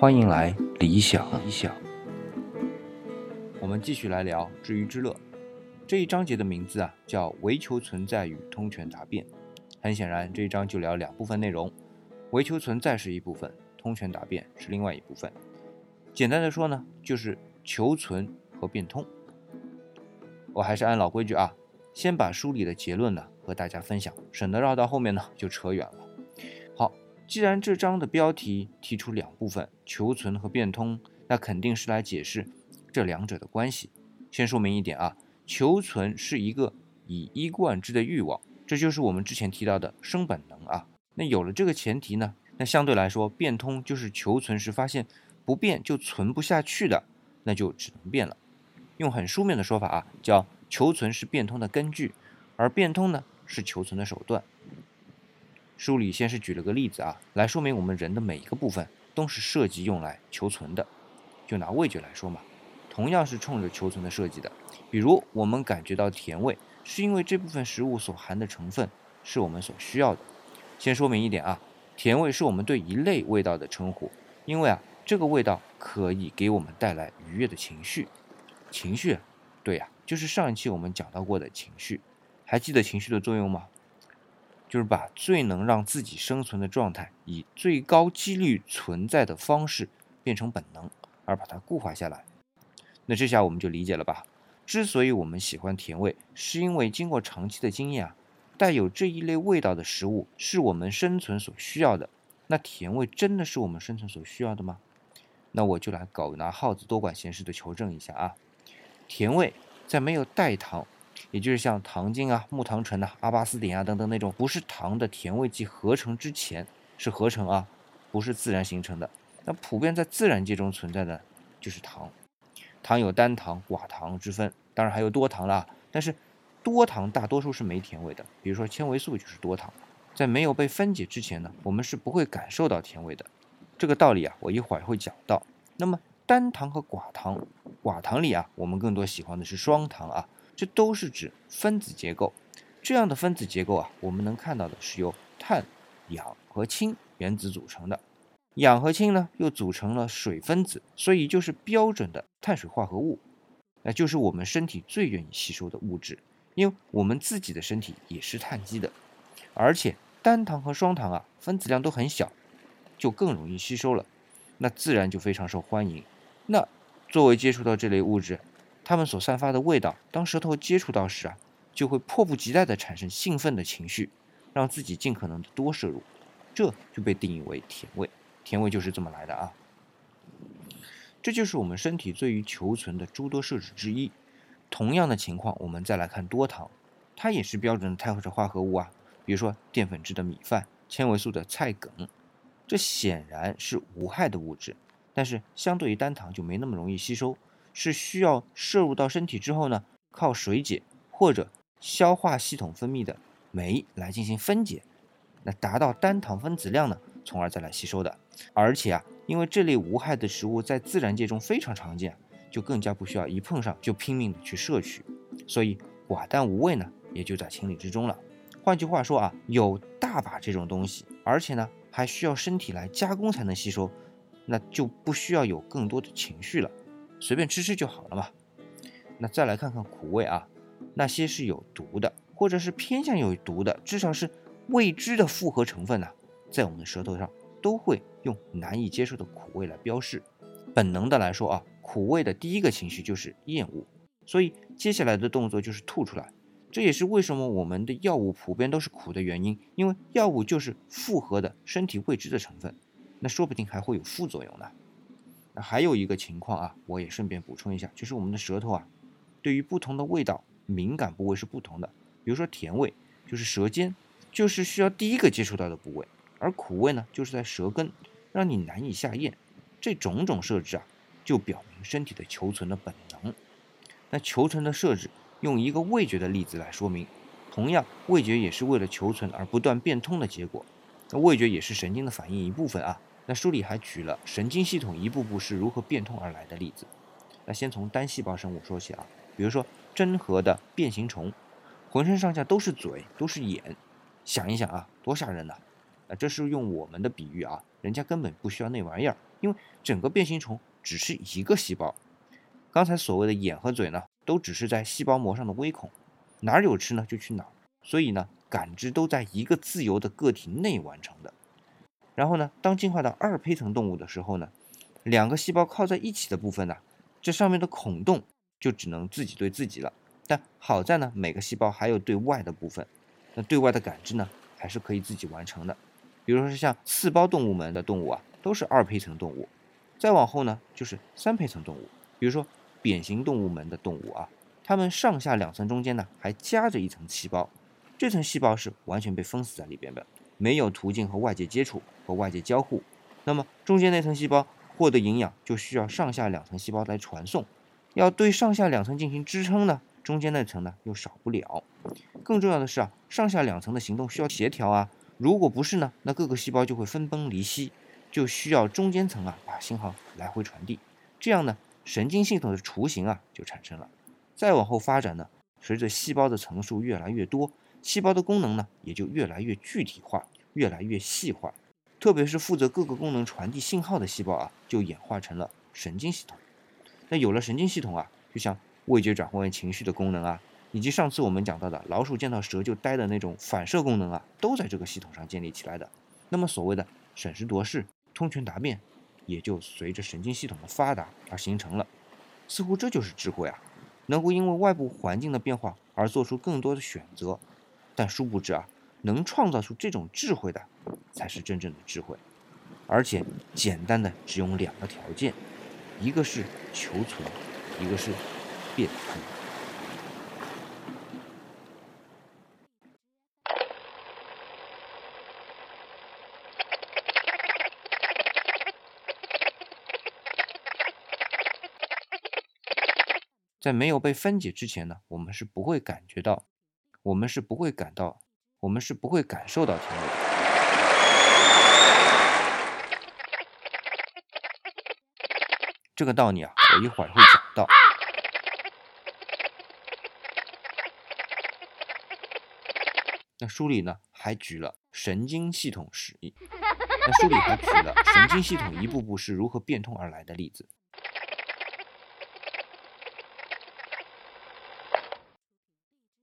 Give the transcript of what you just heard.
欢迎来理想理想。我们继续来聊知鱼之乐这一章节的名字啊，叫唯求存在与通权达变。很显然，这一章就聊两部分内容：唯求存在是一部分，通权达变是另外一部分。简单的说呢，就是求存和变通。我还是按老规矩啊，先把书里的结论呢和大家分享，省得绕到后面呢就扯远了。既然这章的标题提出两部分，求存和变通，那肯定是来解释这两者的关系。先说明一点啊，求存是一个以一贯之的欲望，这就是我们之前提到的生本能啊。那有了这个前提呢，那相对来说，变通就是求存时发现不变就存不下去的，那就只能变了。用很书面的说法啊，叫求存是变通的根据，而变通呢是求存的手段。书里先是举了个例子啊，来说明我们人的每一个部分都是设计用来求存的。就拿味觉来说嘛，同样是冲着求存的设计的。比如我们感觉到甜味，是因为这部分食物所含的成分是我们所需要的。先说明一点啊，甜味是我们对一类味道的称呼，因为啊这个味道可以给我们带来愉悦的情绪。情绪，对呀，就是上一期我们讲到过的情绪，还记得情绪的作用吗？就是把最能让自己生存的状态，以最高几率存在的方式变成本能，而把它固化下来。那这下我们就理解了吧？之所以我们喜欢甜味，是因为经过长期的经验啊，带有这一类味道的食物是我们生存所需要的。那甜味真的是我们生存所需要的吗？那我就来狗拿耗子多管闲事的求证一下啊。甜味在没有代糖，也就是像糖精啊、木糖醇呐、阿巴斯点啊等等那种不是糖的甜味剂合成之前是合成啊，不是自然形成的。那普遍在自然界中存在的就是糖，糖有单糖、寡糖之分，当然还有多糖啦。但是多糖大多数是没甜味的，比如说纤维素就是多糖，在没有被分解之前呢，我们是不会感受到甜味的。这个道理啊，我一会儿会讲到。那么单糖和寡糖。寡糖里啊，我们更多喜欢的是双糖啊，这都是指分子结构。这样的分子结构啊，我们能看到的是由碳、氧和氢原子组成的。氧和氢呢，又组成了水分子，所以就是标准的碳水化合物。那就是我们身体最愿意吸收的物质，因为我们自己的身体也是碳基的。而且单糖和双糖啊，分子量都很小，就更容易吸收了，那自然就非常受欢迎。那作为接触到这类物质，它们所散发的味道，当舌头接触到时啊，就会迫不及待地产生兴奋的情绪，让自己尽可能的多摄入，这就被定义为甜味。甜味就是这么来的啊。这就是我们身体对于求存的诸多设置之一。同样的情况，我们再来看多糖，它也是标准的碳水化合物啊。比如说淀粉质的米饭、纤维素的菜梗，这显然是无害的物质。但是相对于单糖就没那么容易吸收，是需要摄入到身体之后呢，靠水解或者消化系统分泌的酶来进行分解，那达到单糖分子量呢，从而再来吸收的。而且啊，因为这类无害的食物在自然界中非常常见，就更加不需要一碰上就拼命的去摄取，所以寡淡无味呢，也就在情理之中了。换句话说啊，有大把这种东西，而且呢还需要身体来加工才能吸收。那就不需要有更多的情绪了，随便吃吃就好了嘛。那再来看看苦味啊，那些是有毒的，或者是偏向有毒的，至少是未知的复合成分呢，在我们的舌头上都会用难以接受的苦味来标示。本能的来说啊，苦味的第一个情绪就是厌恶，所以接下来的动作就是吐出来。这也是为什么我们的药物普遍都是苦的原因，因为药物就是复合的身体未知的成分。那说不定还会有副作用呢。那还有一个情况啊，我也顺便补充一下，就是我们的舌头啊，对于不同的味道敏感部位是不同的。比如说甜味，就是舌尖，就是需要第一个接触到的部位；而苦味呢，就是在舌根，让你难以下咽。这种种设置啊，就表明身体的求存的本能。那求存的设置，用一个味觉的例子来说明，同样，味觉也是为了求存而不断变通的结果。那味觉也是神经的反应一部分啊。那书里还举了神经系统一步步是如何变通而来的例子。那先从单细胞生物说起啊，比如说真核的变形虫，浑身上下都是嘴，都是眼，想一想啊，多吓人呐！啊，这是用我们的比喻啊，人家根本不需要那玩意儿，因为整个变形虫只是一个细胞，刚才所谓的眼和嘴呢，都只是在细胞膜上的微孔，哪儿有吃呢就去哪儿，所以呢，感知都在一个自由的个体内完成的。然后呢，当进化到二胚层动物的时候呢，两个细胞靠在一起的部分呢，这上面的孔洞就只能自己对自己了。但好在呢，每个细胞还有对外的部分，那对外的感知呢，还是可以自己完成的。比如说是像四胞动物门的动物啊，都是二胚层动物。再往后呢，就是三胚层动物。比如说扁形动物门的动物啊，它们上下两层中间呢，还夹着一层细胞，这层细胞是完全被封死在里边的。没有途径和外界接触和外界交互，那么中间那层细胞获得营养就需要上下两层细胞来传送，要对上下两层进行支撑呢，中间那层呢又少不了。更重要的是啊，上下两层的行动需要协调啊，如果不是呢，那各个细胞就会分崩离析，就需要中间层啊把信号来回传递，这样呢，神经系统的雏形啊就产生了。再往后发展呢，随着细胞的层数越来越多。细胞的功能呢，也就越来越具体化，越来越细化。特别是负责各个功能传递信号的细胞啊，就演化成了神经系统。那有了神经系统啊，就像味觉转换为情绪的功能啊，以及上次我们讲到的老鼠见到蛇就呆的那种反射功能啊，都在这个系统上建立起来的。那么所谓的审时度势、通权达变，也就随着神经系统的发达而形成了。似乎这就是智慧啊，能够因为外部环境的变化而做出更多的选择。但殊不知啊，能创造出这种智慧的，才是真正的智慧，而且简单的只用两个条件，一个是求存，一个是变通。在没有被分解之前呢，我们是不会感觉到。我们是不会感到，我们是不会感受到甜味的。这个道理啊，我一会儿会讲到。那书里呢，还举了神经系统实例。那书里还举了神经系统一步步是如何变通而来的例子。